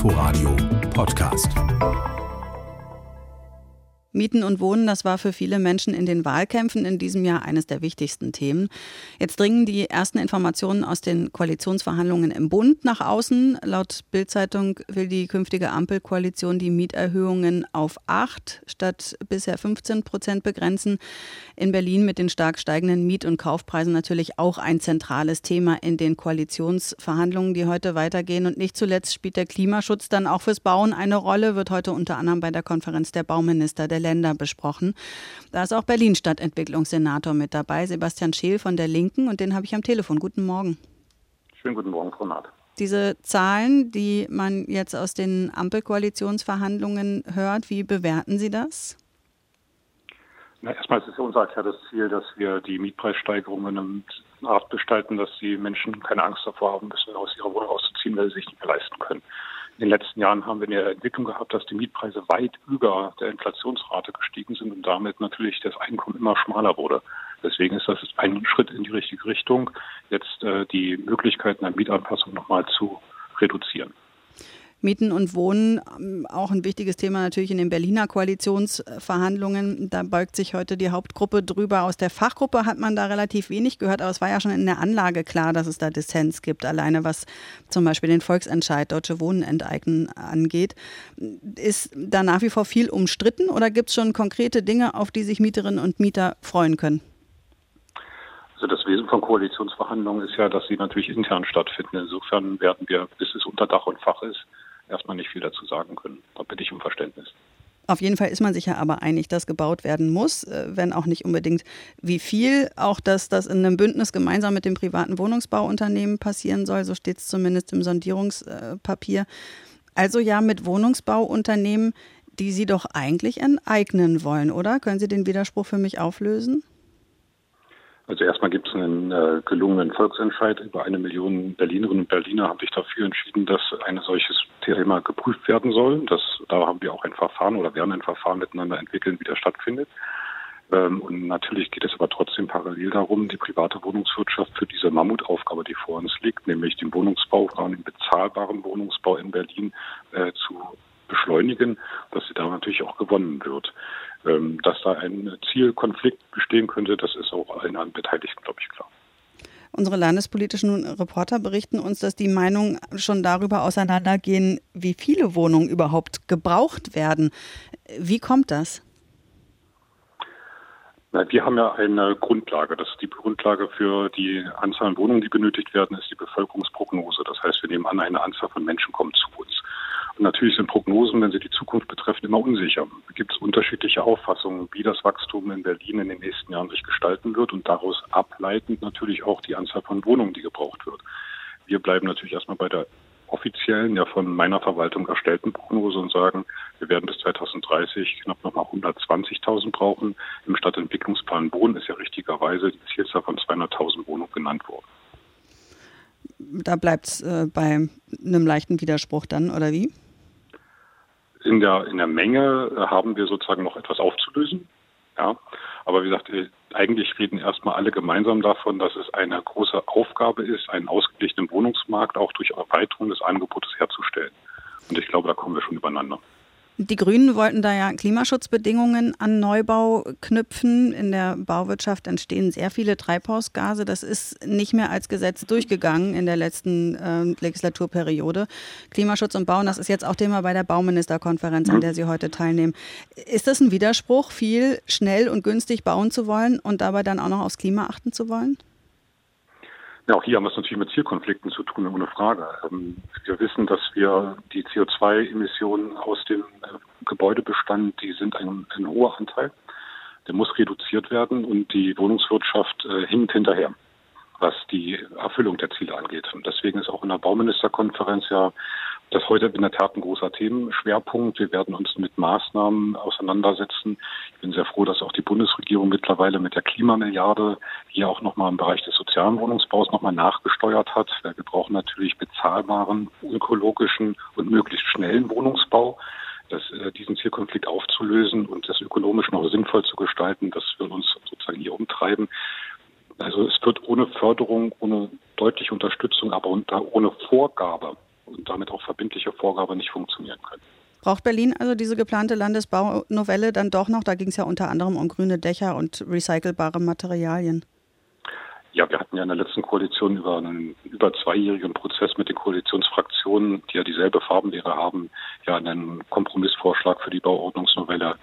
Inforadio Podcast. Mieten und Wohnen, das war für viele Menschen in den Wahlkämpfen in diesem Jahr eines der wichtigsten Themen. Jetzt dringen die ersten Informationen aus den Koalitionsverhandlungen im Bund nach außen. Laut Bildzeitung will die künftige Ampelkoalition die Mieterhöhungen auf acht statt bisher 15 Prozent begrenzen. In Berlin mit den stark steigenden Miet- und Kaufpreisen natürlich auch ein zentrales Thema in den Koalitionsverhandlungen, die heute weitergehen. Und nicht zuletzt spielt der Klimaschutz dann auch fürs Bauen eine Rolle, wird heute unter anderem bei der Konferenz der Bauminister der Länder besprochen. Da ist auch Berlin Stadtentwicklungssenator mit dabei, Sebastian Scheel von der Linken, und den habe ich am Telefon. Guten Morgen. Schönen guten Morgen, Frau Naht. Diese Zahlen, die man jetzt aus den Ampelkoalitionsverhandlungen hört, wie bewerten Sie das? Na, erstmal ist es unser erklärtes Ziel, dass wir die Mietpreissteigerungen in Art gestalten, dass die Menschen keine Angst davor haben müssen, aus ihrer Wohnung auszuziehen, weil sie sich nicht mehr leisten können. In den letzten Jahren haben wir eine Entwicklung gehabt, dass die Mietpreise weit über der Inflationsrate gestiegen sind und damit natürlich das Einkommen immer schmaler wurde. Deswegen ist das ein Schritt in die richtige Richtung, jetzt äh, die Möglichkeiten der Mietanpassung nochmal zu reduzieren. Mieten und Wohnen, auch ein wichtiges Thema natürlich in den Berliner Koalitionsverhandlungen. Da beugt sich heute die Hauptgruppe drüber. Aus der Fachgruppe hat man da relativ wenig gehört, aber es war ja schon in der Anlage klar, dass es da Dissens gibt, alleine was zum Beispiel den Volksentscheid Deutsche Wohnen enteignen angeht. Ist da nach wie vor viel umstritten oder gibt es schon konkrete Dinge, auf die sich Mieterinnen und Mieter freuen können? Also das Wesen von Koalitionsverhandlungen ist ja, dass sie natürlich intern stattfinden. Insofern werden wir, bis es unter Dach und Fach ist, erstmal nicht viel dazu sagen können. Da bitte ich um Verständnis. Auf jeden Fall ist man sich ja aber einig, dass gebaut werden muss, äh, wenn auch nicht unbedingt wie viel. Auch dass das in einem Bündnis gemeinsam mit dem privaten Wohnungsbauunternehmen passieren soll, so steht es zumindest im Sondierungspapier. Also ja, mit Wohnungsbauunternehmen, die Sie doch eigentlich enteignen wollen, oder? Können Sie den Widerspruch für mich auflösen? Also erstmal gibt es einen äh, gelungenen Volksentscheid. Über eine Million Berlinerinnen und Berliner haben sich dafür entschieden, dass ein solches Thema geprüft werden soll. Das, da haben wir auch ein Verfahren oder werden ein Verfahren miteinander entwickeln, wie das stattfindet. Ähm, und natürlich geht es aber trotzdem parallel darum, die private Wohnungswirtschaft für diese Mammutaufgabe, die vor uns liegt, nämlich den Wohnungsbau, den bezahlbaren Wohnungsbau in Berlin äh, zu beschleunigen, dass sie da natürlich auch gewonnen wird. Ähm, dass da ein Zielkonflikt bestehen könnte, das ist auch allen Beteiligten, glaube ich, klar. Unsere landespolitischen Reporter berichten uns, dass die Meinungen schon darüber auseinandergehen, wie viele Wohnungen überhaupt gebraucht werden. Wie kommt das? Na, wir haben ja eine Grundlage. Das ist die Grundlage für die Anzahl an Wohnungen, die benötigt werden, ist die Bevölkerungsprognose. Das heißt, wir nehmen an, eine Anzahl von Menschen kommt zu natürlich sind Prognosen, wenn sie die Zukunft betreffen, immer unsicher. Da gibt es unterschiedliche Auffassungen, wie das Wachstum in Berlin in den nächsten Jahren sich gestalten wird und daraus ableitend natürlich auch die Anzahl von Wohnungen, die gebraucht wird. Wir bleiben natürlich erstmal bei der offiziellen, ja von meiner Verwaltung erstellten Prognose und sagen, wir werden bis 2030 knapp nochmal 120.000 brauchen. Im Stadtentwicklungsplan Wohnen ist ja richtigerweise die Zielzahl von 200.000 Wohnungen genannt worden. Da bleibt es äh, bei einem leichten Widerspruch dann, oder wie? In der, in der Menge äh, haben wir sozusagen noch etwas aufzulösen. Ja. Aber wie gesagt, äh, eigentlich reden erstmal alle gemeinsam davon, dass es eine große Aufgabe ist, einen ausgeglichenen Wohnungsmarkt auch durch Erweiterung des Angebotes herzustellen. Und ich glaube, da kommen wir schon übereinander. Die Grünen wollten da ja Klimaschutzbedingungen an Neubau knüpfen. In der Bauwirtschaft entstehen sehr viele Treibhausgase. Das ist nicht mehr als Gesetz durchgegangen in der letzten äh, Legislaturperiode. Klimaschutz und Bauen, das ist jetzt auch Thema bei der Bauministerkonferenz, an der Sie heute teilnehmen. Ist das ein Widerspruch, viel schnell und günstig bauen zu wollen und dabei dann auch noch aufs Klima achten zu wollen? Ja, auch hier haben wir es natürlich mit Zielkonflikten zu tun, ohne Frage. Ähm, wir wissen, dass wir die CO2-Emissionen aus dem äh, Gebäudebestand, die sind ein, ein hoher Anteil. Der muss reduziert werden und die Wohnungswirtschaft äh, hinkt hinterher, was die Erfüllung der Ziele angeht. Und deswegen ist auch in der Bauministerkonferenz ja das heute in der Tat ein großer Themenschwerpunkt. Wir werden uns mit Maßnahmen auseinandersetzen. Ich bin sehr froh, dass auch die Bundesregierung mittlerweile mit der Klimamilliarde hier auch nochmal im Bereich des sozialen Wohnungsbaus nochmal nachgesteuert hat. Wir brauchen natürlich bezahlbaren, ökologischen und möglichst schnellen Wohnungsbau. Das, äh, diesen Zielkonflikt aufzulösen und das ökonomisch noch sinnvoll zu gestalten, das wird uns sozusagen hier umtreiben. Also es wird ohne Förderung, ohne deutliche Unterstützung, aber unter, ohne Vorgabe und damit auch verbindliche Vorgabe nicht funktionieren können. Braucht Berlin also diese geplante Landesbaunovelle dann doch noch? Da ging es ja unter anderem um grüne Dächer und recycelbare Materialien. Ja, wir hatten ja in der letzten Koalition über einen über zweijährigen Prozess mit den Koalitionsfraktionen, die ja dieselbe Farbenlehre haben, ja einen Kompromissvorschlag für die Bauordnungsnovelle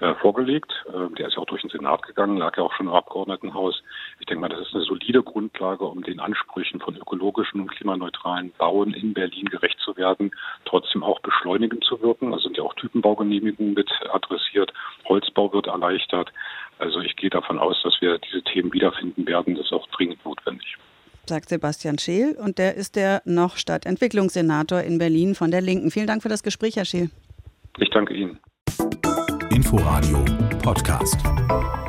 äh, vorgelegt. Äh, der ist ja auch durch den Senat gegangen, lag ja auch schon im Abgeordnetenhaus. Ich denke mal, das ist eine solide Grundlage, um den Ansprüchen von ökologischen und klimaneutralen Bauen in Berlin gerecht zu werden, trotzdem auch beschleunigend zu wirken. Also sind ja auch Typenbaugenehmigungen mit adressiert. Holzbau wird erleichtert. Also ich gehe davon aus, dass wir diese Themen wiederfinden werden. Das ist auch dringend notwendig sagt Sebastian Scheel und der ist der noch Stadtentwicklungssenator in Berlin von der Linken. Vielen Dank für das Gespräch, Herr Scheel. Ich danke Ihnen. Inforadio Podcast.